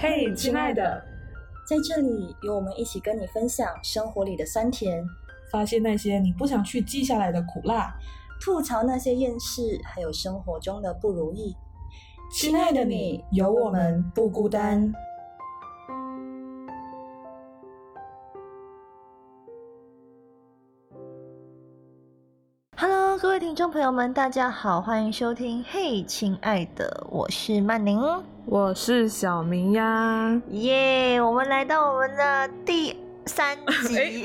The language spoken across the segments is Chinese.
嘿，亲爱的，在这里有我们一起跟你分享生活里的酸甜，发现那些你不想去记下来的苦辣，吐槽那些厌世，还有生活中的不如意。亲爱的你，有我们不孤单。位听众朋友们，大家好，欢迎收听。嘿，亲爱的，我是曼宁，我是小明呀。耶，我们来到我们的第。三 集，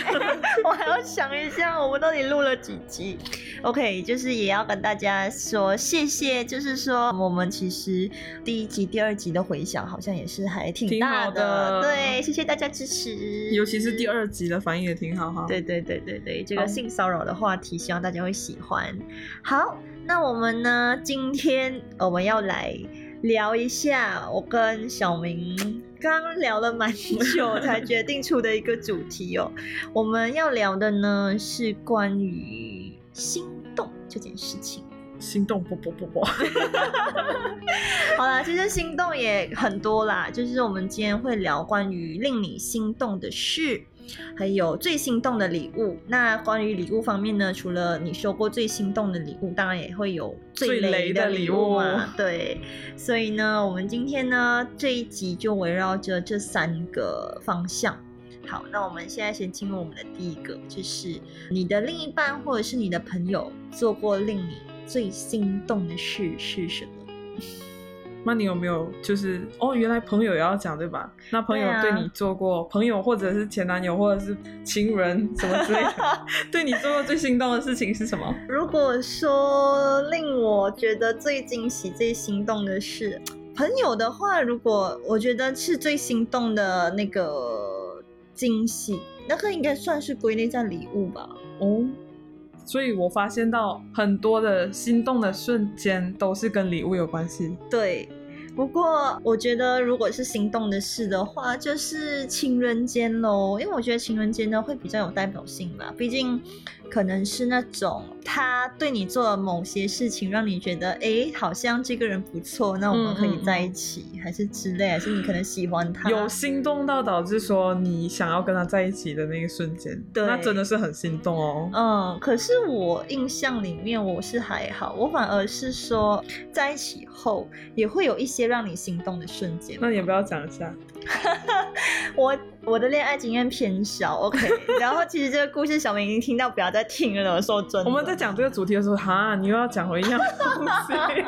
我还要想一下，我们到底录了几集？OK，就是也要跟大家说谢谢，就是说我们其实第一集、第二集的回响好像也是还挺大的，对，谢谢大家支持，尤其是第二集的反应也挺好哈。对对对对对，这个性骚扰的话题，希望大家会喜欢。好，那我们呢，今天我们要来。聊一下我跟小明刚聊了蛮久才决定出的一个主题哦。我们要聊的呢是关于心动这件事情。心动不不不不。好啦，其实心动也很多啦，就是我们今天会聊关于令你心动的事。还有最心动的礼物。那关于礼物方面呢？除了你收过最心动的礼物，当然也会有最雷的礼物嘛。对，所以呢，我们今天呢这一集就围绕着这三个方向。好，那我们现在先进入我们的第一个，就是你的另一半或者是你的朋友做过令你最心动的事是什么？那你有没有就是哦，原来朋友也要讲对吧？那朋友对你做过朋友或者是前男友或者是情人什么之类的，对你做过最心动的事情是什么？如果说令我觉得最惊喜、最心动的是朋友的话，如果我觉得是最心动的那个惊喜，那个应该算是归类在礼物吧？哦。所以我发现到很多的心动的瞬间都是跟礼物有关系。对，不过我觉得如果是心动的事的话，就是情人间喽，因为我觉得情人间呢会比较有代表性吧，毕竟。可能是那种他对你做了某些事情，让你觉得哎，好像这个人不错，那我们可以在一起，还是之类，还是你可能喜欢他，有心动到导致说你想要跟他在一起的那个瞬间，对，那真的是很心动哦。嗯，可是我印象里面我是还好，我反而是说在一起后也会有一些让你心动的瞬间。那你不要讲一下？我我的恋爱经验偏少，OK。然后其实这个故事小明已经听到，不要再听了。说真的，我们在讲这个主题的时候，哈，你又要讲回一样东西。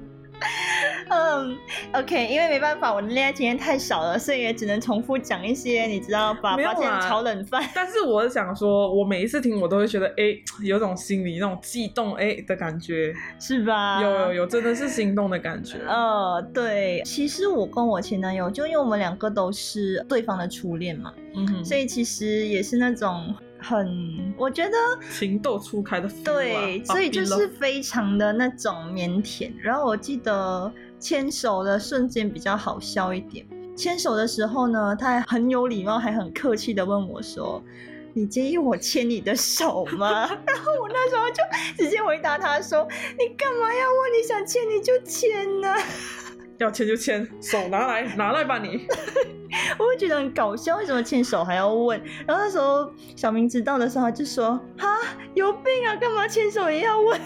嗯，OK，因为没办法，我的恋爱经验太少了，所以也只能重复讲一些，你知道吧？发现炒冷饭。但是我想说，我每一次听，我都会觉得，哎，有种心里那种悸动，哎的感觉，是吧？有有有，真的是心动的感觉。呃，对，其实我跟我前男友，就因为我们两个都是对方的初恋嘛，嗯哼，所以其实也是那种。很，我觉得情窦初开的，对，所以就是非常的那种腼腆。然后我记得牵手的瞬间比较好笑一点，牵手的时候呢，他还很有礼貌，还很客气的问我说：“你介意我牵你的手吗？” 然后我那时候就直接回答他说：“你干嘛要问？你想牵你就牵呢。”要牵就牵，手拿来，拿来吧你。我会觉得很搞笑，为什么牵手还要问？然后那时候小明知道的时候，他就说：“哈，有病啊，干嘛牵手也要问？”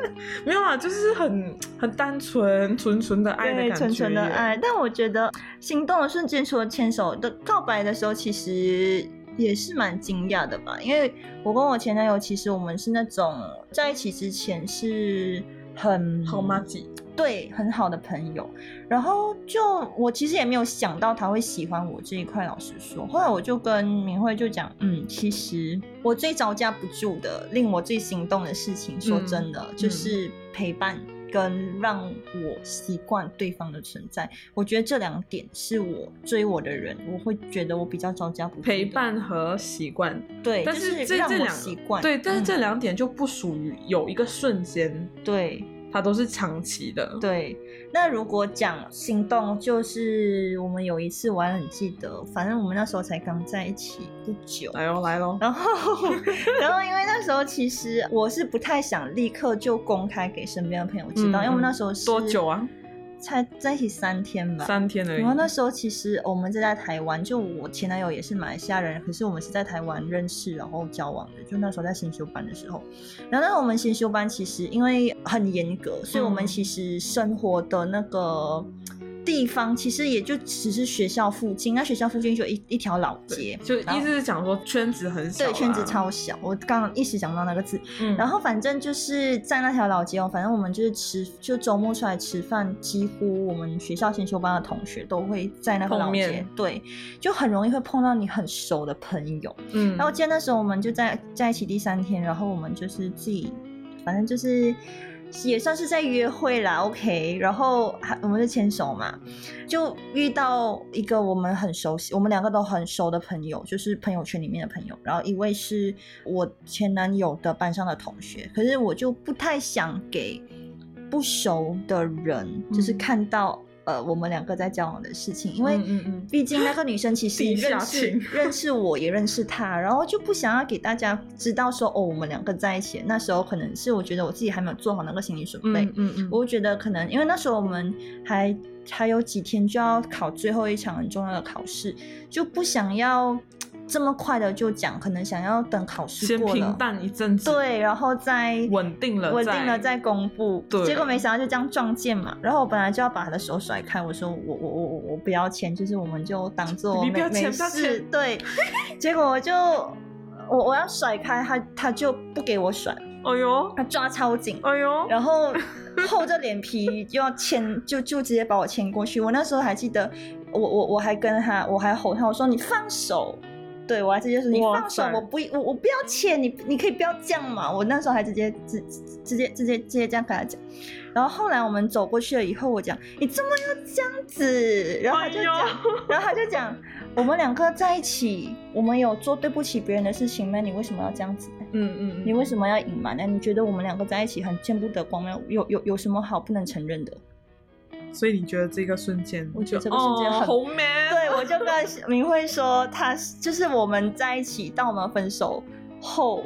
没有啊，就是很很单纯、纯纯的爱的感觉。纯纯的爱。但我觉得心动的瞬间，除了牵手的告白的时候，其实也是蛮惊讶的吧？因为我跟我前男友，其实我们是那种在一起之前是很好妈鸡。对，很好的朋友，然后就我其实也没有想到他会喜欢我这一块。老实说，后来我就跟明慧就讲，嗯，其实我最招架不住的，令我最心动的事情，说真的，就是陪伴跟让我习惯对方的存在。我觉得这两点是我追我的人，我会觉得我比较招架不住。陪伴和习惯，对，但是这这两习惯，对，但是这两点就不属于有一个瞬间，对。它都是长期的。对，那如果讲心动，就是我们有一次我还很记得，反正我们那时候才刚在一起不久。来喽，来喽。然后，然后因为那时候其实我是不太想立刻就公开给身边的朋友知道，因为我们那时候是多久啊？才在一起三天吧，三天而已。然后那时候其实我们在台湾，就我前男友也是马来西亚人，可是我们是在台湾认识，然后交往的。就那时候在新修班的时候，然后那我们新修班其实因为很严格，所以我们其实生活的那个。地方其实也就只是学校附近，那学校附近就一一条老街，就意思是讲说圈子很小，对，圈子超小。我刚刚一时想不到那个字，嗯，然后反正就是在那条老街哦，反正我们就是吃，就周末出来吃饭，几乎我们学校先修班的同学都会在那个老街，对，就很容易会碰到你很熟的朋友，嗯，然后记得那时候我们就在在一起第三天，然后我们就是自己，反正就是。也算是在约会啦，OK，然后还我们是牵手嘛，就遇到一个我们很熟悉，我们两个都很熟的朋友，就是朋友圈里面的朋友。然后一位是我前男友的班上的同学，可是我就不太想给不熟的人，就是看到。呃，我们两个在交往的事情，因为毕竟那个女生其实 认识认识我也认识她，然后就不想要给大家知道说哦，我们两个在一起。那时候可能是我觉得我自己还没有做好那个心理准备，嗯嗯，我觉得可能因为那时候我们还还有几天就要考最后一场很重要的考试，就不想要。这么快的就讲，可能想要等考试过了，先平淡一阵子，对，然后再稳定了，稳定了再公布。对，结果没想到就这样撞见嘛。然后我本来就要把他的手甩开，我说我我我我我不要签，就是我们就当做 没没事。对，结果我就我我要甩开他，他就不给我甩。哎呦，他抓超紧。哎呦，然后厚着脸皮就要牵，就就直接把我牵过去。我那时候还记得，我我我还跟他，我还吼他，我说你放手。对，我还直接说你放手，我不我我不要钱，你你可以不要这样嘛。我那时候还直接直直接直接直接这样跟他讲。然后后来我们走过去了以后，我讲你怎么要这样子，然后他就讲，然后他就讲我们两个在一起，我们有做对不起别人的事情吗？你为什么要这样子？嗯嗯，你为什么要隐瞒呢？你觉得我们两个在一起很见不得光吗？有有有什么好不能承认的？所以你觉得这个瞬间，我觉得这个瞬间很红 man。对，我就跟明慧说，他就是我们在一起到我们分手后，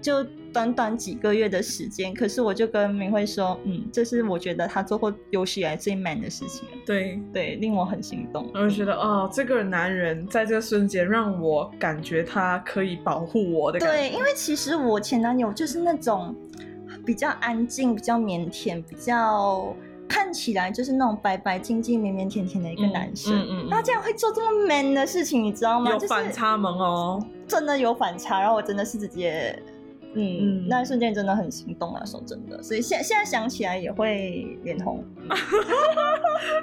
就短短几个月的时间。可是我就跟明慧说，嗯，这是我觉得他做过有史以来最 man 的事情。对对，令我很心动。我就觉得，哦，这个男人在这个瞬间让我感觉他可以保护我的。对，因为其实我前男友就是那种比较安静、比较腼腆、比较。看起来就是那种白白净净、绵绵甜甜的一个男生，他竟然会做这么 man 的事情，你知道吗？有反差萌哦，真的有反差。然后我真的是直接。嗯，那一瞬间真的很心动啊！说真的，所以现现在想起来也会脸红。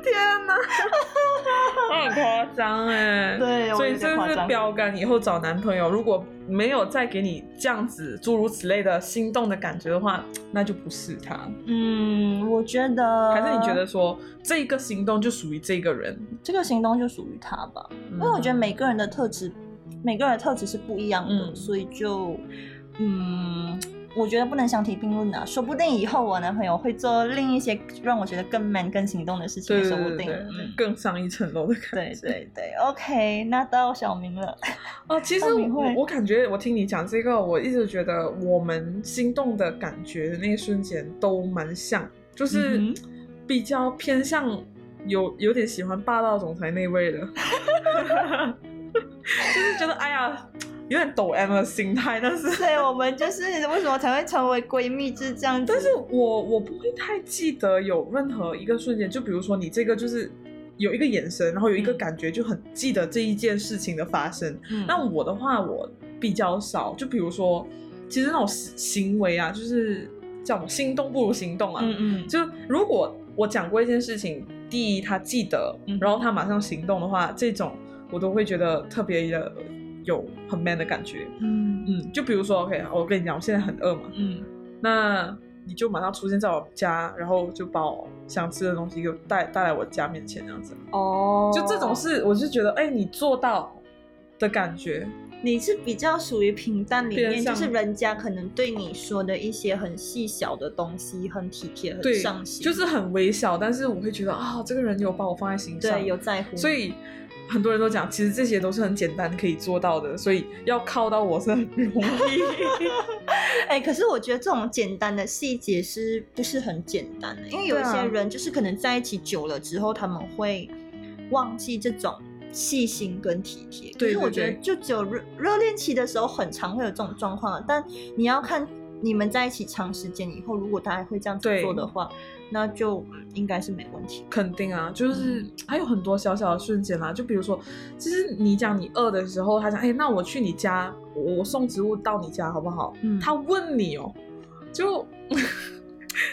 天哪，很夸张哎！对，所以这是标杆。以后找男朋友，如果没有再给你这样子诸如此类的心动的感觉的话，那就不是他。嗯，我觉得还是你觉得说这个行动就属于这个人，这个行动就属于他吧？因为我觉得每个人的特质，每个人的特质是不一样的，所以就。嗯，我觉得不能相提并论啊，说不定以后我男朋友会做另一些让我觉得更 man、更行动的事情，说不定更上一层楼的感觉。对对对，OK，那到小明了。哦，其实我我感觉我听你讲这个，我一直觉得我们心动的感觉的那一瞬间都蛮像，就是比较偏向有有点喜欢霸道总裁那位的，就是觉得哎呀。有点抖 M 的心态，但是对我们就是为什么才会成为闺蜜，是这样。但是我我不会太记得有任何一个瞬间，就比如说你这个就是有一个眼神，然后有一个感觉，就很记得这一件事情的发生。那我的话，我比较少，就比如说，其实那种行为啊，就是叫什么心动不如行动啊。嗯嗯。就如果我讲过一件事情，第一他记得，然后他马上行动的话，这种我都会觉得特别的。有很 man 的感觉，嗯。嗯，就比如说，OK，我跟你讲，我现在很饿嘛，嗯，那你就马上出现在我家，然后就把我想吃的东西给我带带来我家面前，这样子，哦，就这种事，我就觉得，哎，你做到的感觉，你是比较属于平淡里面，就是人家可能对你说的一些很细小的东西，很体贴，很上心，就是很微小，但是我会觉得啊，这个人有把我放在心上，对，有在乎，所以。很多人都讲，其实这些都是很简单可以做到的，所以要靠到我是很容易。哎，可是我觉得这种简单的细节是不是很简单的？因为有一些人就是可能在一起久了之后，他们会忘记这种细心跟体贴。对，我觉得就只有热热恋期的时候，很常会有这种状况。但你要看你们在一起长时间以后，如果他还会这样子做的话。那就应该是没问题，肯定啊，就是还有很多小小的瞬间啦，就比如说，其实你讲你饿的时候，他讲，哎，那我去你家，我送植物到你家好不好？嗯，他问你哦，就。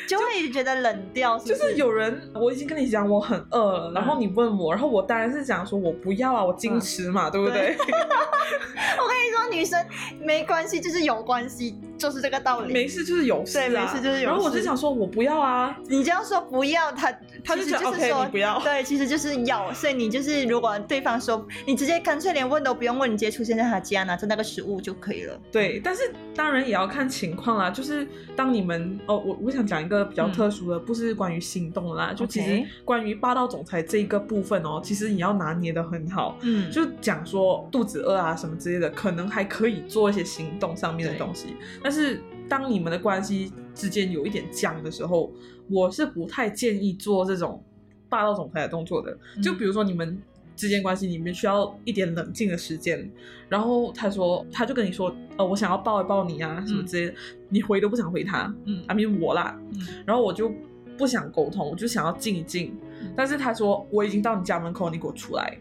就会觉得冷掉，就是有人我已经跟你讲我很饿了，然后你问我，然后我当然是讲说我不要啊，我矜持嘛，对不对？我跟你说，女生没关系，就是有关系，就是这个道理。没事就是有事，对，没事就是有。然后我就想说我不要啊，你这样说不要，他他就是 OK，你不要。对，其实就是要，所以你就是如果对方说你直接干脆连问都不用问，你直接出现在他家拿着那个食物就可以了。对，但是当然也要看情况啦，就是当你们哦，我我想讲一个。比较特殊的不是关于心动啦，就其实关于霸道总裁这一个部分哦，其实你要拿捏的很好。嗯，就讲说肚子饿啊什么之类的，可能还可以做一些行动上面的东西。但是当你们的关系之间有一点僵的时候，我是不太建议做这种霸道总裁的动作的。就比如说你们。之间关系你们需要一点冷静的时间，然后他说，他就跟你说，呃，我想要抱一抱你啊，什么之类的，你回都不想回他，嗯，阿明我啦，然后我就不想沟通，我就想要静一静，但是他说我已经到你家门口，你给我出来。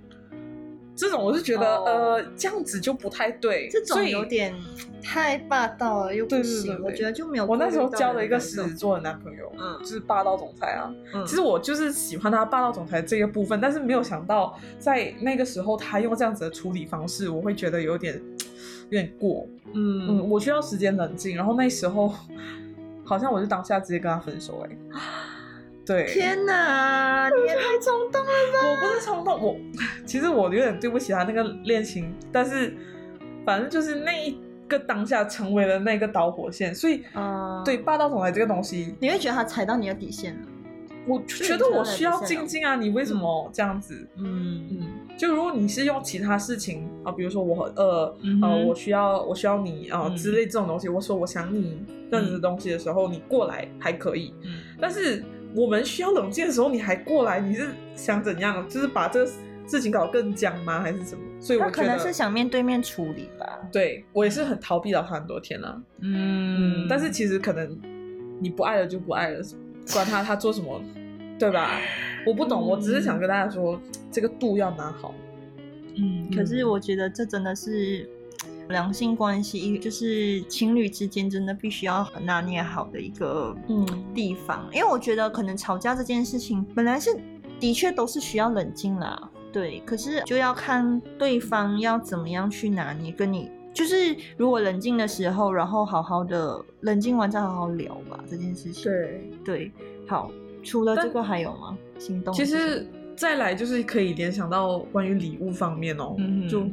这种我是觉得，呃，这样子就不太对，这种有点太霸道了，又不行。我觉得就没有。我那时候交了一个狮子座的男朋友，嗯，就是霸道总裁啊。嗯，其实我就是喜欢他霸道总裁这个部分，但是没有想到在那个时候他用这样子的处理方式，我会觉得有点有点过。嗯嗯，我需要时间冷静，然后那时候 好像我就当下直接跟他分手，哎。对，天哪，你也太冲动了吧！我不是冲动，我 其实我有点对不起他那个恋情，但是反正就是那一个当下成为了那个导火线，所以对霸道总裁这个东西，你会觉得他踩到你的底线了？我觉得我需要静静啊，你为什么这样子？嗯嗯，就如果你是用其他事情啊，比如说我很饿，呃，我需要我需要你啊之类这种东西，我说我想你这样子的东西的时候，你过来还可以，嗯，但是。我们需要冷静的时候，你还过来，你是想怎样？就是把这个事情搞更僵吗？还是什么？所以我可能是想面对面处理吧。对我也是很逃避了他很多天了。嗯，但是其实可能你不爱了就不爱了，管他他做什么，对吧？我不懂，我只是想跟大家说，这个度要拿好。嗯，可是我觉得这真的是。良性关系就是情侣之间真的必须要拿捏好的一个嗯地方，因为我觉得可能吵架这件事情本来是的确都是需要冷静啦，对，可是就要看对方要怎么样去拿捏，跟你就是如果冷静的时候，然后好好的冷静完再好好聊吧这件事情。对对，好，除了这个还有吗？心动？其实再来就是可以联想到关于礼物方面哦，嗯就。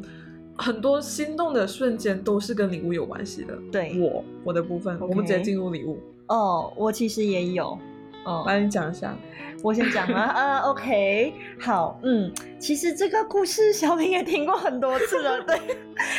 很多心动的瞬间都是跟礼物有关系的。对，我我的部分，我们直接进入礼物。哦，我其实也有。哦，来你讲一下。我先讲吗？呃，OK，好，嗯，其实这个故事小明也听过很多次了，对。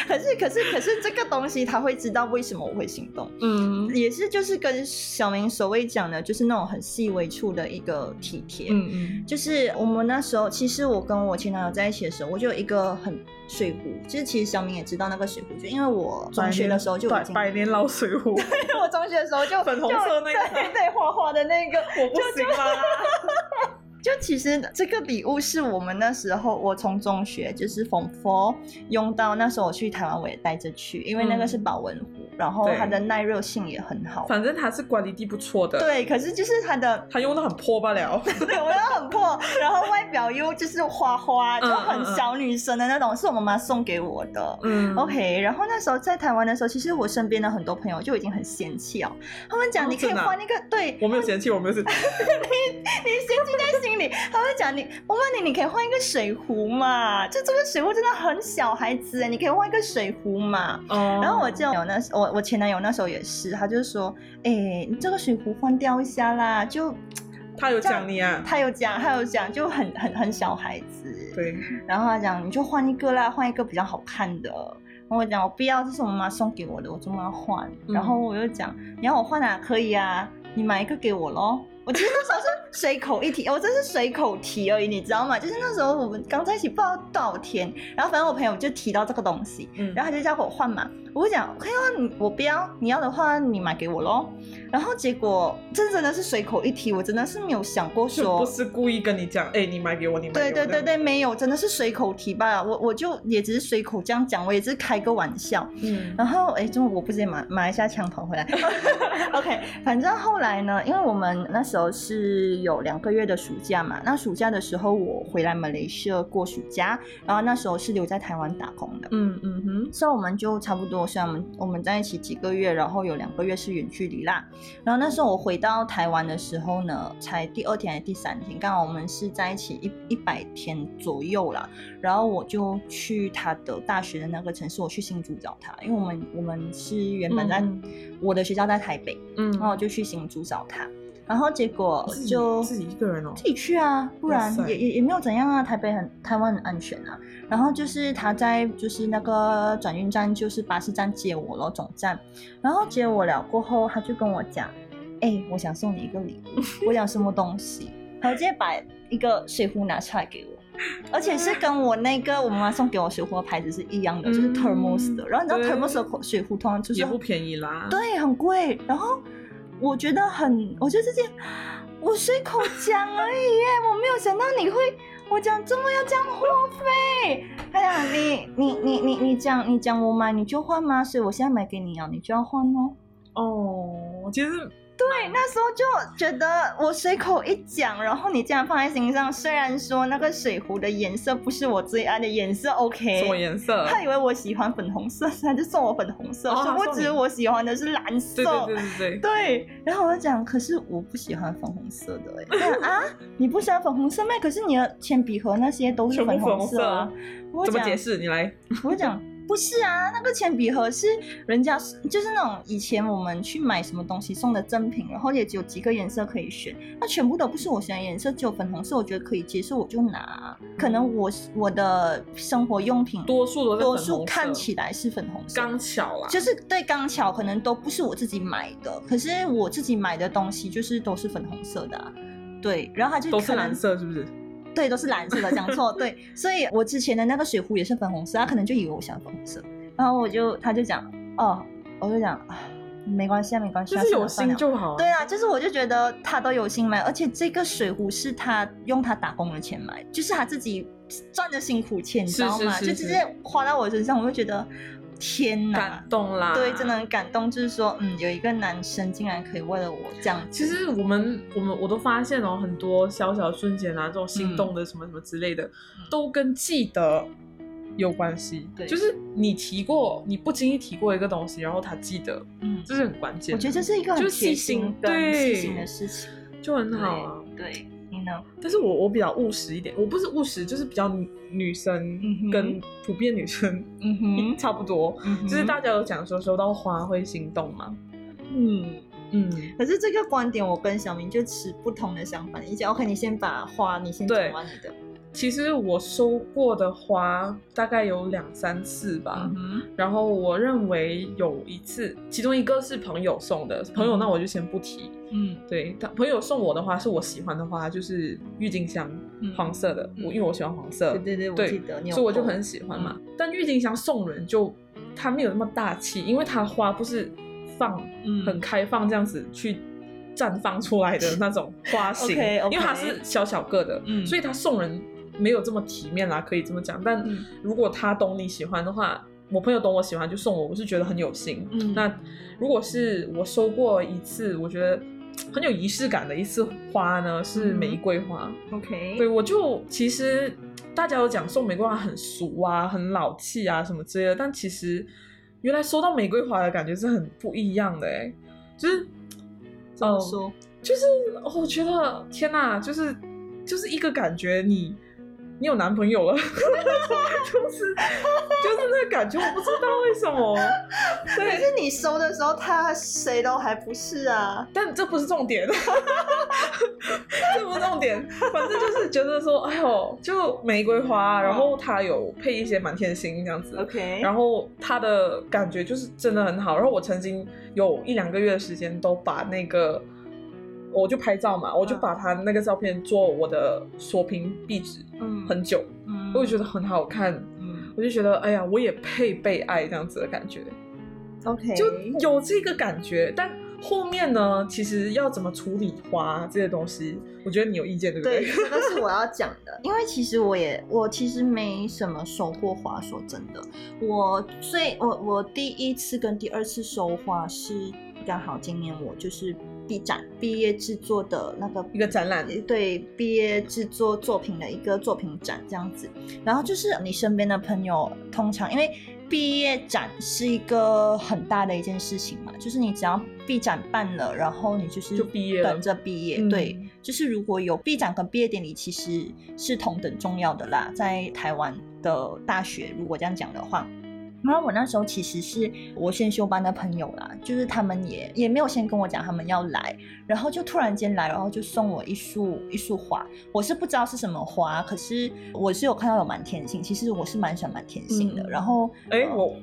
可是，可是，可是这个东西他会知道为什么我会心动，嗯，也是就是跟小明所谓讲的，就是那种很细微处的一个体贴，嗯嗯，就是我们那时候，其实我跟我前男友在一起的时候，我就有一个很水壶，其实其实小明也知道那个水壶，就因为我中学的时候就百百年老水壶，对，我中学的时候就粉红色那个，对对，画画的那个，我不行啦。就其实这个礼物是我们那时候我从中学就是缝佛用到那时候我去台湾我也带着去，因为那个是保温壶，然后它的耐热性也很好。反正它是管理地不错的。对，可是就是它的它用的很破罢了。对，用的很破，然后外表又就是花花，就很小女生的那种，是我妈妈送给我的。嗯，OK。然后那时候在台湾的时候，其实我身边的很多朋友就已经很嫌弃哦，他们讲你可以换那个，对我没有嫌弃，我没有嫌弃。你你嫌弃在心。他会讲你，我问你，你可以换一个水壶嘛？就这个水壶真的很小孩子哎，你可以换一个水壶嘛？哦。然后我就有那我我前男友那时候也是，他就说，哎，你这个水壶换掉一下啦，就他有讲你啊？他有讲，他有讲，就很很很小孩子。对。然后他讲，你就换一个啦，换一个比较好看的。然后我讲，我不要，这是我妈妈送给我的，我怎么要换？然后我又讲，你要我换啊？可以啊，你买一个给我喽。我其实那时候是随口一提，我真是随口提而已，你知道吗？就是那时候我们刚在一起不知道多少天，然后反正我朋友就提到这个东西，然后他就叫我换嘛。我会讲，可以啊，你我不要，你要的话你买给我喽。然后结果这真的是随口一提，我真的是没有想过说，不是故意跟你讲，哎，你买给我，你买给我。对对对对，没有，真的是随口提吧。我我就也只是随口这样讲，我也只是开个玩笑。嗯。然后哎，中午我不是也买买一下枪跑回来。OK，反正后来呢，因为我们那时候是有两个月的暑假嘛，那暑假的时候我回来马来西亚过暑假，然后那时候是留在台湾打工的。嗯嗯哼，所以我们就差不多。像我们我们在一起几个月，然后有两个月是远距离啦。然后那时候我回到台湾的时候呢，才第二天还是第三天，刚好我们是在一起一一百天左右啦。然后我就去他的大学的那个城市，我去新竹找他，因为我们我们是原本在我的学校在台北，嗯，然后我就去新竹找他。然后结果就自己一个人哦，自己去啊，不然也也也没有怎样啊。台北很台湾很安全啊。然后就是他在就是那个转运站，就是巴士站接我咯，总站。然后接我了过后，他就跟我讲：“哎，我想送你一个礼物。”我讲什么东西？他直接把一个水壶拿出来给我，而且是跟我那个我妈妈送给我水壶的牌子是一样的，就是 Thermos 的。然后你知道 Thermos 的水壶通常就是也不便宜啦，对，很贵。然后。我觉得很，我觉得这件我随口讲而已耶，我没有想到你会，我讲这么要这样花费。哎呀，你你你你你讲你讲我买你就换吗？所以我现在买给你啊，你就要换哦。哦，其实。对，那时候就觉得我随口一讲，然后你这样放在心上。虽然说那个水壶的颜色不是我最爱的颜色，OK？什么颜色？他以为我喜欢粉红色，他就送我粉红色。殊不知我喜欢的是蓝色。对对对对对。然后我就讲，可是我不喜欢粉红色的 哎。啊？你不喜欢粉红色吗？可是你的铅笔盒那些都是粉红色啊。我。怎么解释？你来。我讲。不是啊，那个铅笔盒是人家就是那种以前我们去买什么东西送的赠品，然后也只有几个颜色可以选，那全部都不是我喜欢颜色，只有粉红色，我觉得可以接受，我就拿。可能我我的生活用品多数都多数看起来是粉红色，刚巧啊，就是对刚巧，可能都不是我自己买的，可是我自己买的东西就是都是粉红色的，对，然后它就都是蓝色，是不是？对，都是蓝色的，讲错。对，所以我之前的那个水壶也是粉红色，他可能就以为我喜欢粉红色，然后我就他就讲，哦，我就讲，没关系啊，没关系，就是有心就好。对啊，就是我就觉得他都有心买，而且这个水壶是他用他打工的钱买，就是他自己赚的辛苦钱，你知道吗？就直接花到我身上，我就觉得。天呐，感动啦！对，真的很感动。就是说，嗯，有一个男生竟然可以为了我这样。其实我们，我们，我都发现哦，很多小小瞬间啊，这种心动的什么什么之类的，都跟记得有关系。对，就是你提过，你不经意提过一个东西，然后他记得，嗯，这是很关键。我觉得这是一个很细心、对细心的事情，就很好啊。对。但是我我比较务实一点，我不是务实，就是比较女生跟普遍女生 差不多，就是大家有讲说收到花会心动嘛，嗯嗯。可是这个观点我跟小明就持不同的想法，你讲。OK，你先把花你先讲完你的。其实我收过的花大概有两三次吧，然后我认为有一次，其中一个是朋友送的，朋友那我就先不提。嗯，对他朋友送我的花是我喜欢的花，就是郁金香，黄色的，我因为我喜欢黄色，对对对，我记得，所以我就很。喜欢嘛。但郁金香送人就它没有那么大气，因为它花不是放很开放这样子去。绽放出来的那种花型，因为它是小小个的，所以它送人没有这么体面啦，可以这么讲。但如果他懂你喜欢的话，我朋友懂我喜欢就送我，我是觉得很有心。那如果是我收过一次，我觉得很有仪式感的一次花呢，是玫瑰花。OK，对我就其实大家都讲送玫瑰花很俗啊，很老气啊什么之类的，但其实原来收到玫瑰花的感觉是很不一样的哎，就是。怎么说？就是我觉得天哪，就是就是一个感觉，你你有男朋友了，就是就是那个感觉，我不知道为什么。可是你收的时候，他谁都还不是啊。但这不是重点，这不是重点。反正就是觉得说，哎呦，就玫瑰花，然后它有配一些满天星这样子。OK。然后它的感觉就是真的很好。然后我曾经有一两个月的时间都把那个。我就拍照嘛，我就把他那个照片做我的锁屏壁纸，嗯，很久，嗯，我就觉得很好看，嗯，我就觉得哎呀，我也配被爱这样子的感觉，OK，就有这个感觉。但后面呢，其实要怎么处理花这些东西，我觉得你有意见对不对？对，这个是我要讲的，因为其实我也我其实没什么收过花，说真的，我最我我第一次跟第二次收花是刚好今年我就是。毕展毕业制作的那个一个展览，对毕业制作作品的一个作品展这样子。然后就是你身边的朋友，通常因为毕业展是一个很大的一件事情嘛，就是你只要毕展办了，然后你就是就毕业等着毕业。对，就是如果有毕展跟毕业典礼，其实是同等重要的啦，在台湾的大学，如果这样讲的话。然后我那时候其实是我先修班的朋友啦，就是他们也也没有先跟我讲他们要来，然后就突然间来，然后就送我一束一束花。我是不知道是什么花，可是我是有看到有满天星，其实我是蛮喜欢满天星的。然后，哎我。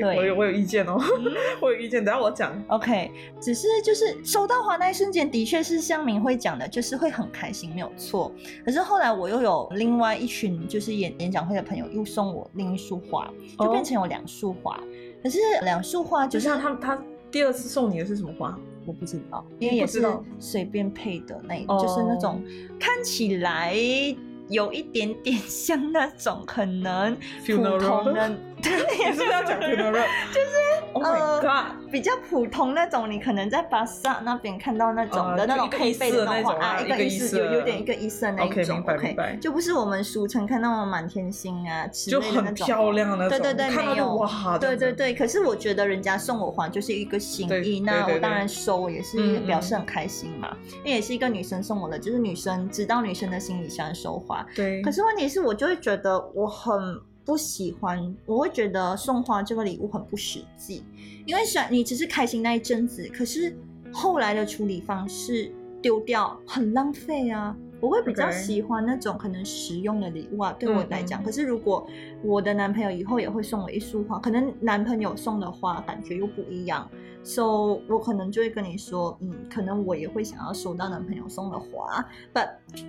对，我有我有意见哦，我有意见，等下我讲。OK，只是就是收到花那一瞬间，的确是像明会讲的，就是会很开心，没有错。可是后来我又有另外一群就是演演讲会的朋友，又送我另一束花，就变成有两束花。可是两束花，就像他他第二次送你的是什么花？我不知道，因为也是随便配的那，就是那种看起来。有一点点 像那种可能普通的，也是要讲 funeral，就是呃比较普通那种，你可能在巴萨那边看到那种的那种配备的那种啊，一个意思有有点一个意思的那一种，OK，就不是我们俗称看到的满天星啊，就很漂亮的那种，对对对，没有。哇，对对对，可是我觉得人家送我花就是一个心意，那我当然收也是表示很开心嘛，因为也是一个女生送我的，就是女生知道女生的心里喜欢收花。对，可是问题是我就会觉得我很不喜欢，我会觉得送花这个礼物很不实际，因为想你只是开心那一阵子，可是后来的处理方式丢掉很浪费啊。我会比较喜欢那种可能实用的礼物啊，对我来讲。可是如果我的男朋友以后也会送我一束花，可能男朋友送的花感觉又不一样。So，我可能就会跟你说，嗯，可能我也会想要收到男朋友送的花，But，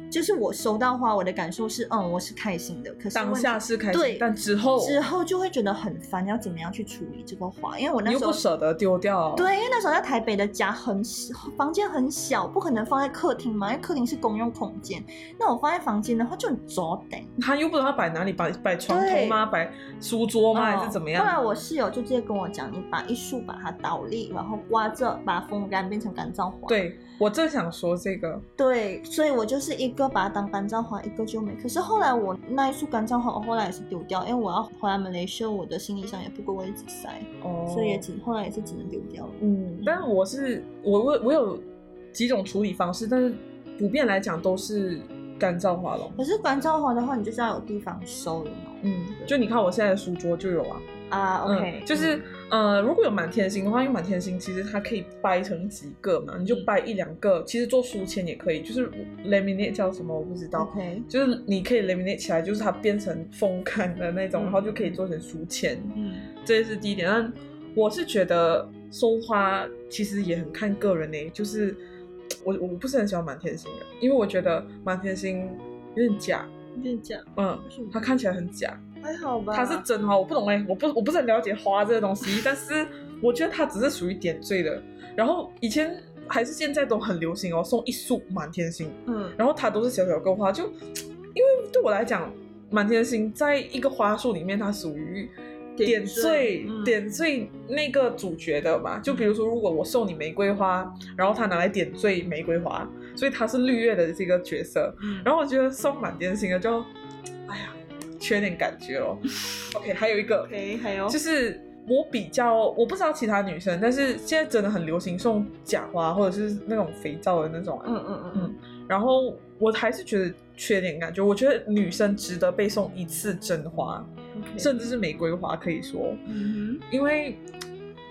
就是我收到花，我的感受是，嗯，我是开心的。可是当下是开心，对，但之后之后就会觉得很烦，要怎么样去处理这个花？因为我那时候又不舍得丢掉。对，因为那时候在台北的家很小，房间很小，不可能放在客厅嘛，因为客厅是公用空间。那我放在房间的话就很糟的。他又不知道摆哪里，摆摆床头吗？摆书桌吗？还是怎么样？后来我室友就直接跟我讲，你把一束把它倒立。然后刮着，把它风干变成干燥花。对我正想说这个。对，所以我就是一个把它当干燥花，一个就没。可是后来我那一束干燥花，我后来也是丢掉，因为我要回来马来西亚，我的行李箱也不够位置塞，哦，所以也只后来也是只能丢掉了。嗯，但我是我我我有几种处理方式，但是普遍来讲都是干燥花咯。可是干燥花的话，你就是要有地方收了。嗯，就你看我现在的书桌就有啊。啊，OK，就是呃，如果有满天星的话，因为满天星其实它可以掰成几个嘛，你就掰一两个，其实做书签也可以，就是 laminate 叫什么我不知道，OK，就是你可以 laminate 起来，就是它变成风干的那种，然后就可以做成书签，嗯，这是第一点。但我是觉得收花其实也很看个人呢，就是我我不是很喜欢满天星的，因为我觉得满天星有点假，有点假，嗯，它看起来很假。还好吧，它是真花，我不懂哎，我不我不是很了解花这个东西，但是我觉得它只是属于点缀的。然后以前还是现在都很流行哦，送一束满天星，嗯，然后它都是小小个花，就因为对我来讲，满天星在一个花束里面，它属于点缀点缀那个主角的嘛。就比如说，如果我送你玫瑰花，然后它拿来点缀玫瑰花，所以它是绿叶的这个角色。然后我觉得送满天星的就，哎呀。缺点感觉哦。OK，还有一个，OK，还有就是我比较，我不知道其他女生，但是现在真的很流行送假花或者是那种肥皂的那种，嗯嗯嗯嗯。然后我还是觉得缺点感觉。我觉得女生值得被送一次真花，甚至是玫瑰花，可以说，嗯因为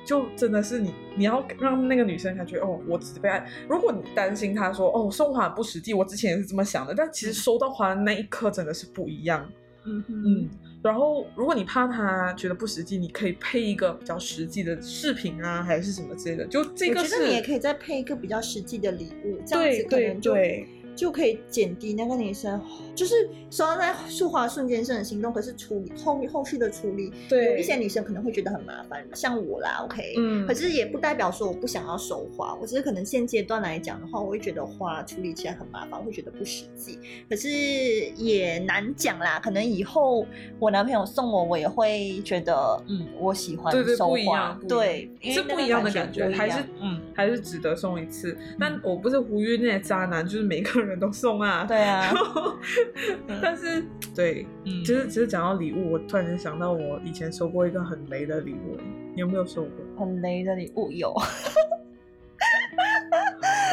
就真的是你，你要让那个女生感觉哦，我只被爱。如果你担心她说哦送花很不实际，我之前也是这么想的，但其实收到花的那一刻真的是不一样。哼嗯嗯，然后如果你怕他觉得不实际，你可以配一个比较实际的饰品啊，还是什么之类的。就这个是我觉得你也可以再配一个比较实际的礼物，这样子可对对能就对。就可以减低那个女生，就是收到那束花瞬间是很心动，可是处理后后续的处理，对有一些女生可能会觉得很麻烦，像我啦，OK，嗯可是也不代表说我不想要收花，我只是可能现阶段来讲的话，我会觉得花处理起来很麻烦，我会觉得不实际，可是也难讲啦，可能以后我男朋友送我，我也会觉得，嗯，我喜欢收花对，是不一样的感觉，还是嗯，还是值得送一次。但我不是呼吁那些渣男，就是每个人都送啊。对啊，但是对，嗯其实其实讲到礼物，我突然间想到我以前收过一个很雷的礼物，你有没有收过？很雷的礼物有。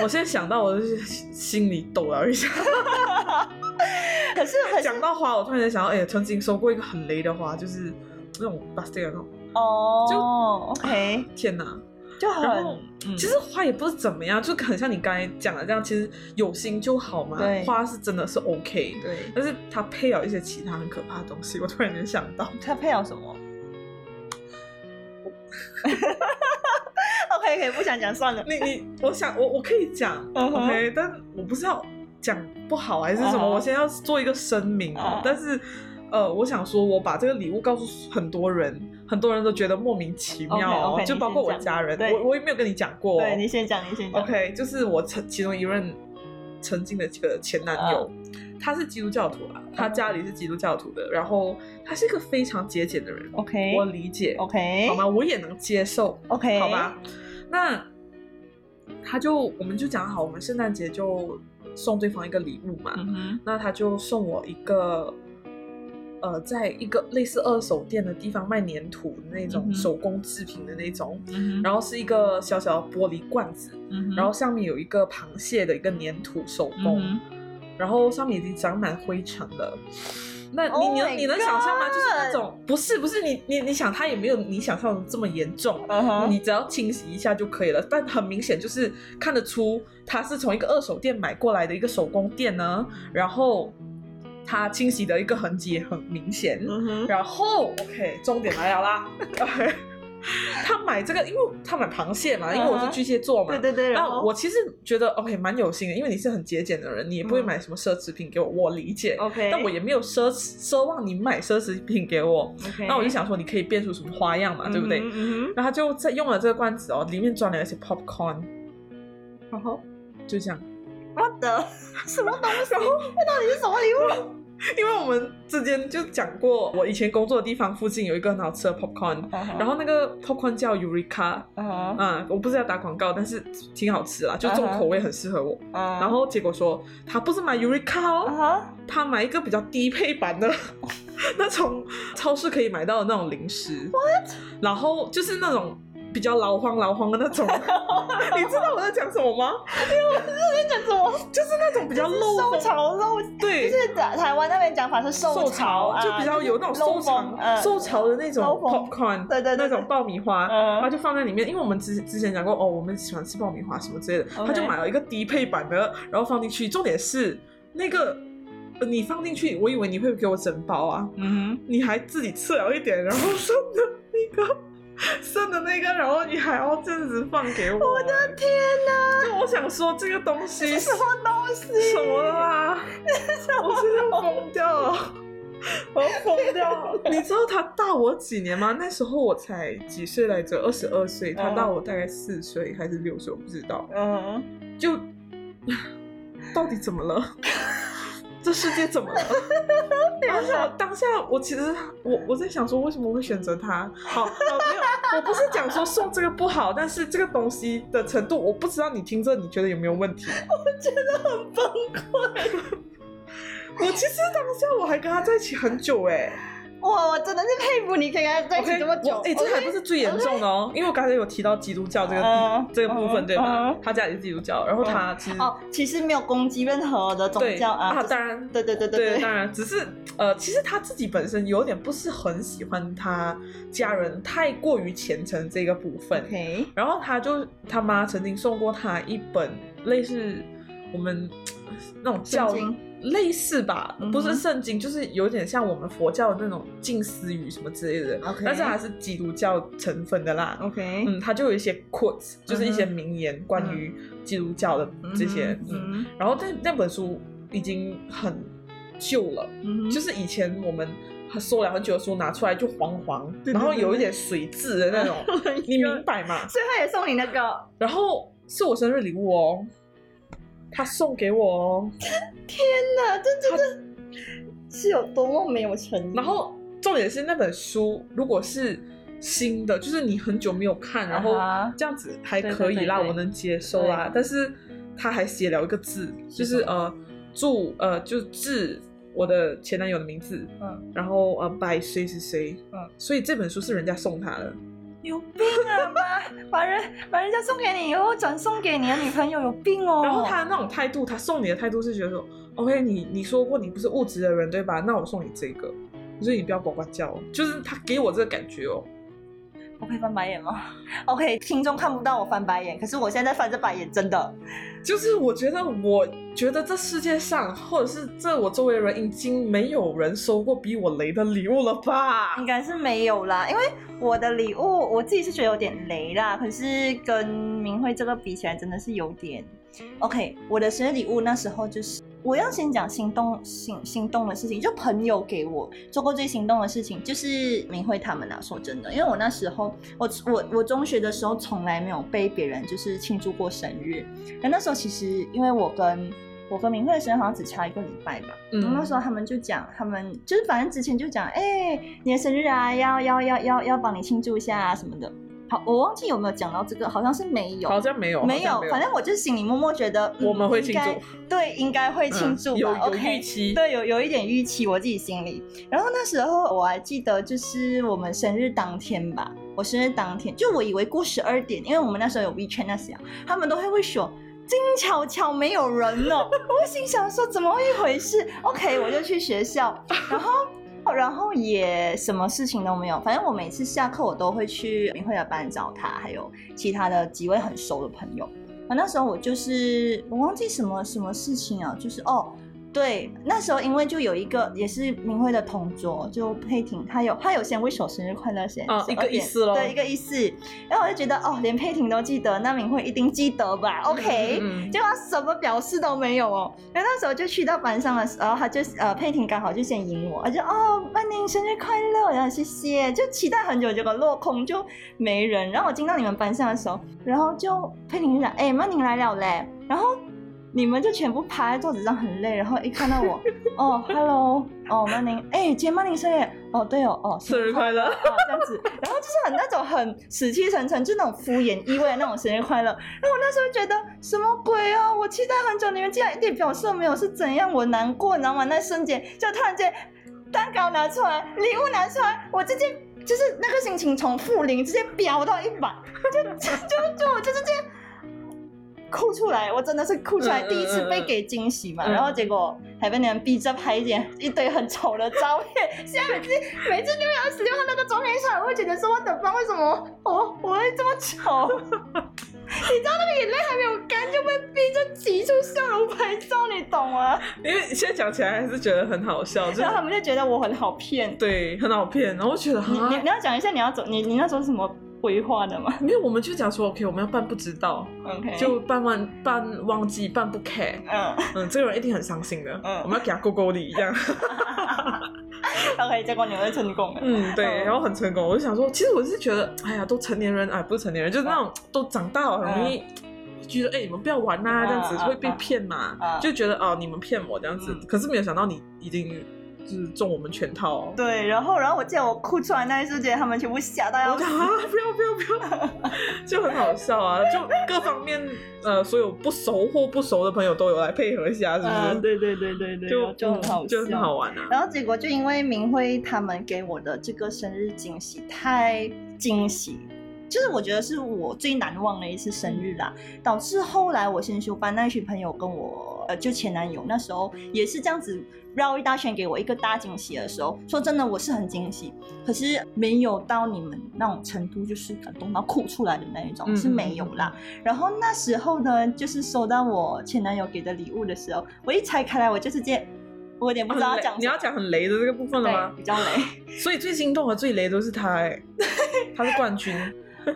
我现在想到，我就是心里抖了一下。可是可是讲到花，我突然间想到，哎、曾经收过一个很雷的花，就是那种 basket 那种。哦，OK，天哪！就然后很，嗯其实花也不是怎么样，就很像你刚才讲的这样，其实有心就好嘛。花是真的是 OK，对，但是它配了一些其他很可怕的东西，我突然间想到，它配了什么？OK 可以不想讲算了。你你，我想我我可以讲、OK，但我不知道讲不好还是什么我先要做一个声明哦。嗯但是呃，我想说，我把这个礼物告诉很多人，很多人都觉得莫名其妙就包括我家人，我我也没有跟你讲过、哦。对你先讲，你先讲。OK，就是我曾其中一任曾经的这个前男友，他是基督教徒啦，他家里是基督教徒的，然后他是一个非常节俭的人 OK 我理解 OK，好吗？我也能接受 OK，好吧？那他就我们就讲好，我们圣诞节就送对方一个礼物嘛，嗯，那他就送我一个。呃，在一个类似二手店的地方卖粘土的那种手工制品的那种，嗯，然后是一个小小的玻璃罐子，嗯，然后上面有一个螃蟹的一个粘土手工，嗯然后上面已经长满灰尘了。那你 Oh 你能你能想象吗？就是那种不是不是你你你想它也没有你想象的这么严重，你只要清洗一下就可以了。但很明显就是看得出它是从一个二手店买过来的一个手工店呢，然后它清洗的一个痕迹也很明显。嗯，然后 OK，重点来了啦。OK，他买这个，因为他买螃蟹嘛，因为我是巨蟹座嘛。对对对，然后那我其实觉得 OK 蛮有心的，因为你是很节俭的人，你也不会嗯买什么奢侈品给我，我理解。OK，但我也没有奢奢望你买奢侈品给我，OK，那我就想说你可以变出什么花样嘛，对不对？然后他就在用了这个罐子哦，里面装了一些 popcorn，然后就这样。我的 什么东西？那到底是什么礼物？因为我们之间就讲过，我以前工作的地方附近有一个很好吃的 popcorn，然然后那个 popcorn 叫 Eureka，嗯嗯，我不是要打广告，但是挺好吃啦，就这种口味很适合我。嗯，然后结果说他不是买 Eureka 哦，啊他买一个比较低配版的，那种超市可以买到的那种零食。What？然后就是那种比较老黄老黄的那种，你知道我在讲什么吗？在讲什么？就是那种比较漏受风，潮肉，对，就是台台湾那边讲法是受受潮，啊就比较有那种收漏藏风嗯受潮的那种 popcorn，对对对那种爆米花，嗯他就放在里面。因为我们之之前讲过，哦，我们喜欢吃爆米花什么之类的，他就买了一个低配版的，然后放进去。重点是那个。呃你放进去，我以为你会给我整包啊，嗯你还自己吃了一点，然后剩的那个，剩的那个，然后你还要这样子放给我。我的，天哪，就我想说这个东西什么东西？什么啦？我现在要疯掉了，我要疯掉了！你知道他大我几年吗？那时候我才几岁来着？二十二岁，他大我大概四岁还是六岁，我不知道。嗯，就到底怎么了？这世界怎么了？当下当下，我其实我我在想说，为什么会选择他？好，好没有，我不是讲说送这个不好，但是这个东西的程度，我不知道你听着你觉得有没有问题？我觉得很崩溃。我其实当下我还跟他在一起很久哎、哇，我真的是佩服你可以跟他在一起这么久。哎，这还不是最严重的哦，因为我刚才有提到基督教这个这个部分，对吧？他家也是基督教，然后他其实哦，其实没有攻击任何的宗教啊。当然，对对对对，当然，只是呃，其实他自己本身有点不是很喜欢他家人太过于虔诚这个部分。然后他就他妈曾经送过他一本类似我们 那种教。类似吧，不是圣经，就是有点像我们佛教的那种近思语什么之类的，但是还是基督教成分的啦。OK，嗯，它就有一些 quotes，就是一些名言，关于基督教的这些。嗯，然后那那本书已经很旧了，就是以前我们收了很久的书拿出来就黄黄，然后有一点水渍的那种，你明白吗？所以他也送你那个，然后是我生日礼物哦。他送给我哦！天哪，这真的是有多么没有诚意。然后重点是那本书，如果是新的，就是你很久没有看，然后这样子还可以啦，我能接受啦。但是他还写了一个字，就是呃，祝呃，就致我的前男友的名字，嗯，然后呃，by 谁谁谁，嗯，所以这本书是人家送他的。有病啊！把 把人把人家送给你以后转送给你的女朋友，有病哦！然后他的那种态度，他送你的态度是觉得说，OK，你你说过你不是物质的人对吧？那我送你这个，所以你不要呱呱叫，就是他给我这个感觉哦。我可以翻白眼吗？OK，听众看不到我翻白眼，可是我现在翻着白眼，真的。就是我觉得，我觉得这世界上，或者是这我周围的人，已经没有人收过比我雷的礼物了吧？应该是没有啦，因为我的礼物，我自己是觉得有点雷啦。可是跟明慧这个比起来，真的是有点。OK，我的生日礼物那时候就是。我要先讲心动心心动的事情，就朋友给我做过最心动的事情，就是明慧他们啊。说真的，因为我那时候，我我我中学的时候从来没有被别人就是庆祝过生日。但那时候其实，因为我跟我跟明慧的生日好像只差一个礼拜吧。嗯。那时候他们就讲，他们就是反正之前就讲，哎，你的生日啊，要要要要要帮你庆祝一下啊什么的。好，我忘记有没有讲到这个，好像是没有，好像没有，没有，反正我就是心里默默觉得我们会庆祝，对，应该会庆祝，有有预期，对，有有一点预期，我自己心里。然后那时候我还记得，就是我们生日当天吧，我生日当天，就我以为过十二点，因为我们那时候有 WeChat 那些，他们都会会说静悄悄没有人哦，我心想说怎么一回事？OK，我就去学校，然后。然后也什么事情都没有，反正我每次下课我都会去明慧的班找他，还有其他的几位很熟的朋友。啊，那时候我就是我忘记什么什么事情啊，就是哦。对，那时候因为就有一个也是明慧的同桌，就佩婷，她有她有先为我生日快乐先，一个意思喽，对，一个意思。然后我就觉得哦，连佩婷都记得，那明慧一定记得吧？OK，结果什么表示都没有哦。然后那时候就去到班上的时候，她就呃佩婷刚好就先迎我，就哦曼宁生日快乐，然后谢谢，就期待很久，结果落空就没人。然后我进到你们班上的时候，然后就佩婷就讲，哎曼宁来了嘞，然后。你们就全部趴在桌子上很累，然后一看到我，哦，hello，哦，曼宁，哎，今天曼宁生日，哦，对哦，哦，生日快乐，哦，这样子，然后就是很那种很死气沉沉，就那种敷衍意味的那种生日快乐。然后我那时候觉得什么鬼啊？我期待很久，你们竟然一点表示没有，是怎样？我难过，你知道吗？那瞬间就突然间蛋糕拿出来，礼物拿出来，我直接就是那个心情从负零直接飙到一百，就就就我就是这样。哭出来，我真的是哭出来，第一次被给惊喜嘛，然后结果还被你们逼着拍一点一堆很丑的照片。现在每次每次六月二十六号那个照片上，我会觉得说我的方为什么我我会这么丑？你知道那个眼泪还没有干就被逼着挤出笑容拍照，你懂吗？因为现在讲起来还是觉得很好笑，然后他们就觉得我很好骗，对，很好骗，然后觉得你你你要讲一下你要走，你你那时候是什么？规划的嘛，没有，我们就讲说，OK，我们要办不知道，OK，就办忘办忘记，办不 care，嗯。嗯，这个人一定很伤心的，嗯，我们要给他勾勾礼这样，OK，结果你们成功了，嗯，对，然后很成功，我就想说，其实我是觉得，哎呀，都成年人，哎，不是成年人，就是那种都长大了，很容易觉得，哎，你们不要玩呐，这样子会被骗嘛，就觉得哦，你们骗我这样子，可是没有想到你已经。就是中我们全套。对，然后然后我记得我哭出来那一瞬间，他们全部吓到要死。啊！不要不要不要，就很好笑啊！就各方面呃，所有不熟或不熟的朋友都有来配合一下，是不是？对对对对对，就就很好，就很好玩啊。然后结果就因为明辉他们给我的这个生日惊喜太惊喜。就是我觉得是我最难忘的一次生日啦，导致后来我先修班那群朋友跟我，呃，就前男友那时候也是这样子绕一大圈给我一个大惊喜的时候，说真的我是很惊喜，可是没有到你们那种程度，就是感动到哭出来的那一种是没有啦。然后那时候呢，就是收到我前男友给的礼物的时候，我一拆开来，我就直接我有点不知道讲，你要讲很雷的这个部分了吗？比较雷，所以最心动和最雷都是他，哎，他是冠军。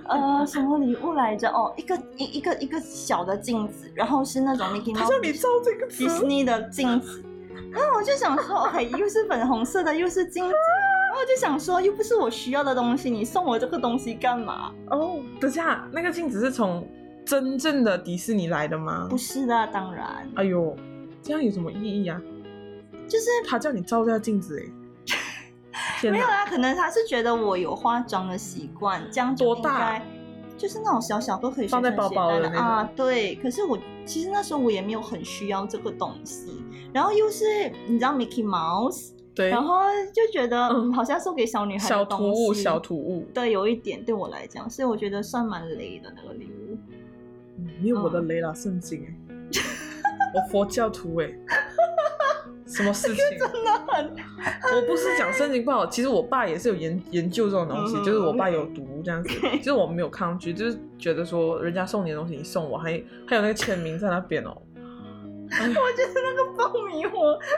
呃，什么礼物来着？哦，一个一一个一个小的镜子，然后是那种 Mickey Mouse，你照这个迪士尼的镜子。然后我就想说，OK，又是粉红色的，又是镜子，然后我就想说，又不是我需要的东西，你送我这个东西干嘛？哦，等下，那个镜子是从真正的迪士尼来的吗？不是的，当然。哎呦，这样有什么意义啊？就是他叫你照下镜子，哎。没有啊，可能他是觉得我有化妆的习惯，这样多大？就是那种小小都可以放在包包的啊。对，可是我其实那时候我也没有很需要这个东西，然后又是你知道 Mickey Mouse，对，然后就觉得嗯，好像送给小女孩小图物，小图物，对，有一点对我来讲，所以我觉得算蛮雷的那个礼物。没有我的雷啦，圣经哎，我佛教徒哎。什么事情？真的很，我不是讲圣经不好，其实我爸也是有研研究这种东西，就是我爸有毒这样子，就是我没有抗拒，就是觉得说人家送你的东西，你送我，还还有那个签名在那边哦。我觉得那个爆米花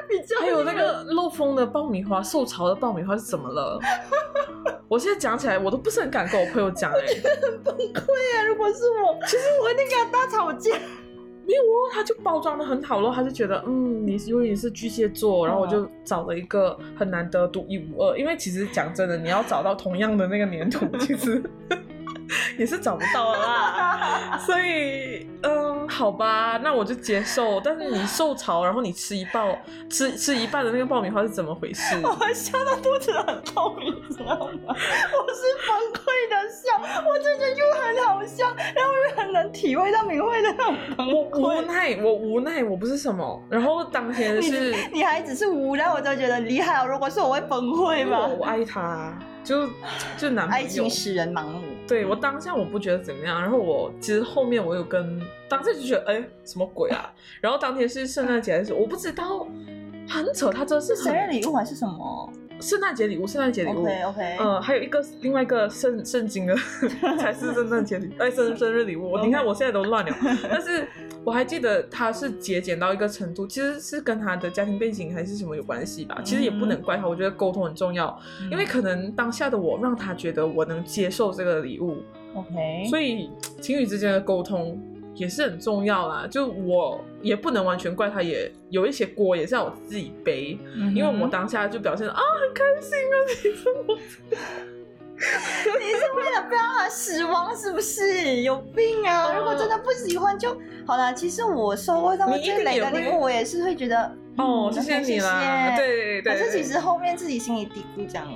比较，还有那个漏风的爆米花，受潮的爆米花是怎么了？我现在讲起来，我都不是很敢跟我朋友讲，哎，很崩溃啊！如果是我，其实我一定跟他大吵架。没有哦，他就包装的很好咯，他就觉得嗯，你因为你是巨蟹座，然后我就找了一个很难得独一无二，因为其实讲真的，你要找到同样的那个粘土，其实。也是找不到啦，所以嗯，好吧，那我就接受。但是你受潮，然后你吃一半，吃吃一半的那个爆米花是怎么回事？我笑到肚子很痛，你知道吗？体会到明慧的那种我。无 奈，我无奈，我不是什么。然后当天是，你还只是无奈，我就觉得厉害哦。如果是我会崩溃吧？我爱他。就就男朋友，爱情使人盲目。对我当下我不觉得怎么样，然后我其实后面我有跟当时就觉得哎什么鬼啊，然后当天是圣诞节的时候，我不知道很扯，他这是生日礼物还是什么？圣诞节礼物，圣诞节礼物，OK OK，呃，还有一个另外一个圣圣经的 才是圣诞节礼，哎，生生日礼物，你看我现在都乱了。但是我还记得他是节俭到一个程度，其实是跟他的家庭背景还是什么有关系吧。其实也不能怪他，我觉得沟通很重要，因为可能当下的我让他觉得我能接受这个礼物，OK，所以情侣之间的沟通。也是很重要啦，就我也不能完全怪他，也有一些锅也是要我自己背，因为我当下就表现啊很开心啊，你是 你是为了不让他失望是不是？有病啊！如果真的不喜欢就好了。其实我收过他们最雷的礼物，我也是会觉得哦，谢谢你啦，对对。可是其实后面自己心里嘀咕讲，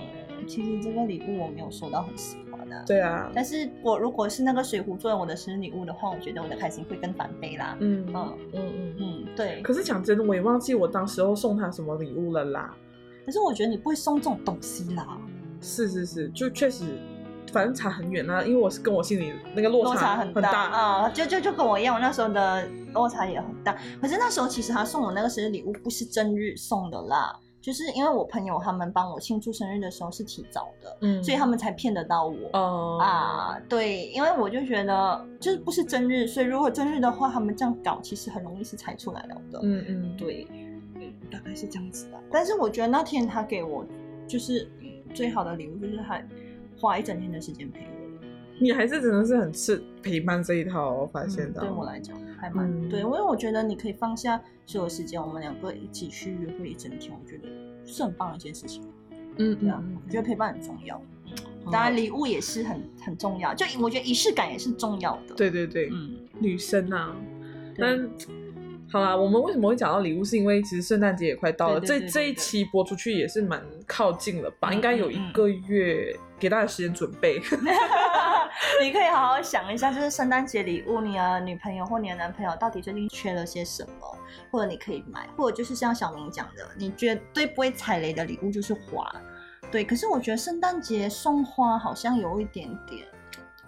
其实这个礼物我没有收到很喜欢。对啊，但是我如果是那个水壶作为我的生日礼物的话，我觉得我的开心会更翻倍啦。嗯嗯嗯嗯嗯，对。可是讲真的，我也忘记我当时候送他什么礼物了啦。可是我觉得你不会送这种东西啦。是是是，就确实，反正差很远啊，因为我是跟我心里那个落差很大啊，就就就跟我一样，我那时候的落差也很大。可是那时候其实他送我那个生日礼物不是正日送的啦。就是因为我朋友他们帮我庆祝生日的时候是提早的，嗯，所以他们才骗得到我。哦啊，对，因为我就觉得就是不是真日，所以如果真日的话，他们这样搞其实很容易是猜出来了的。嗯嗯，对，大概是这样子的。但是我觉得那天他给我就是最好的礼物，就是他花一整天的时间陪我。你还是真的是很吃陪伴这一套，我发现的。对我来讲还蛮对，因为我觉得你可以放下所有时间，我们两个一起去约会一整天，我觉得是很棒的一件事情。嗯对啊，我觉得陪伴很重要，当然礼物也是很很重要，就我觉得仪式感也是重要的。对对对，嗯，女生啊，但好啦，我们为什么会讲到礼物？是因为其实圣诞节也快到了，这这一期播出去也是蛮靠近了吧？嗯应该有一个月，给大家时间准备。你可以好好想一下，就是圣诞节礼物，你的女朋友或你的男朋友到底最近缺了些什么，或者你可以买，或者就是像小明讲的，你绝对不会踩雷的礼物就是花。对，可是我觉得圣诞节送花好像有一点点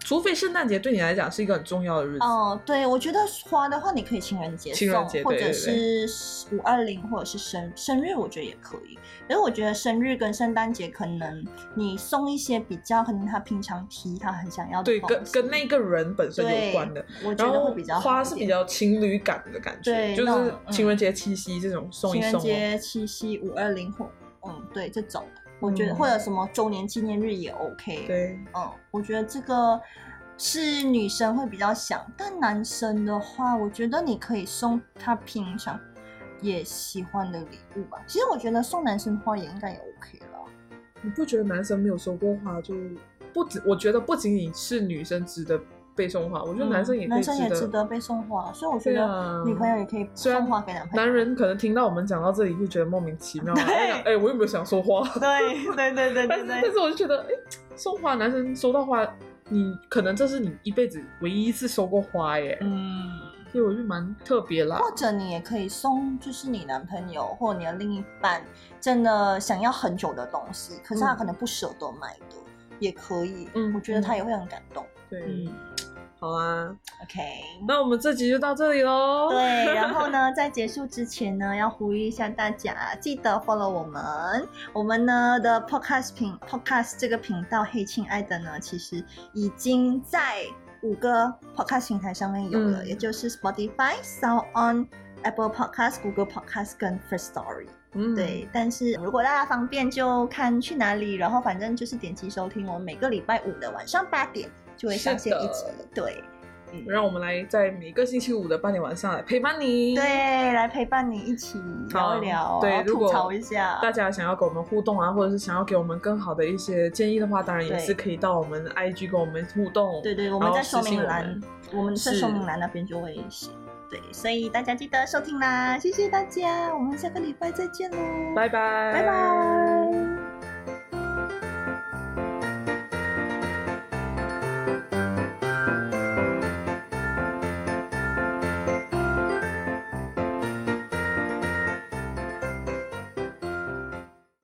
除非圣诞节对你来讲是一个很重要的日子，哦、对，我觉得花的话，你可以情人节送，情人节或者是五二零，或者是生生日，我觉得也可以。可是我觉得生日跟圣诞节，可能你送一些比较可能他平常提他很想要的对，跟跟那个人本身有关的。我觉得会比较好花是比较情侣感的感觉，就是情人节、七夕这种送一送情人。节、七夕、五二零或嗯对这种，我觉得、嗯或者什么周年纪念日也 OK。，对，嗯，我觉得这个是女生会比较想，但男生的话，我觉得你可以送他平常也喜欢的礼物吧。其实我觉得送男生花也应该也 OK 了。你不觉得男生没有收过花就不止？我觉得不仅仅是女生值得被送花，我觉得男生也可男生也。值得被送花，所以我觉得女朋友也可以送花给男朋友。男人可能听到我们讲到这里会觉得莫名其妙，对哎、哎我有没有想说花？对对对对但是对对但是我就觉得，哎、送花男生收到花，你可能这是你一辈子唯一一次收过花耶，嗯。所以我就蛮特别啦。或者你也可以送，就是你男朋友或你的另一半真的想要很久的东西，可是他嗯可能不舍得买的，也可以。嗯我觉得他也会很感动。对，嗯好啊，，OK。那我们这集就到这里喽。对，然后呢，在结束之前呢，要呼吁一下大家，记得 follow 我们。我们呢的 podcast 频 podcast 这个频道，嘿，亲爱的呢，其实已经在五个 podcast 平台上面有了，嗯也就是 Spotify、Sound On、Apple Podcast、Google Podcast 跟 First Story。嗯，对，但是如果大家方便，就看去哪里，然后反正就是点击收听，我们每个礼拜五的晚上八点就会上线一集是的。对。让我们来在每个星期五的八点晚上来陪伴你。对，来陪伴你一起聊一聊，对吐槽一下。大家想要跟我们互动啊，或者是想要给我们更好的一些建议的话，当然也是可以到我们的 IG 跟我们互动。对对，我们在说明栏，我们在是说明栏那边就会写。对，所以大家记得收听啦，谢谢大家，我们下个礼拜再见喽，拜拜，拜拜。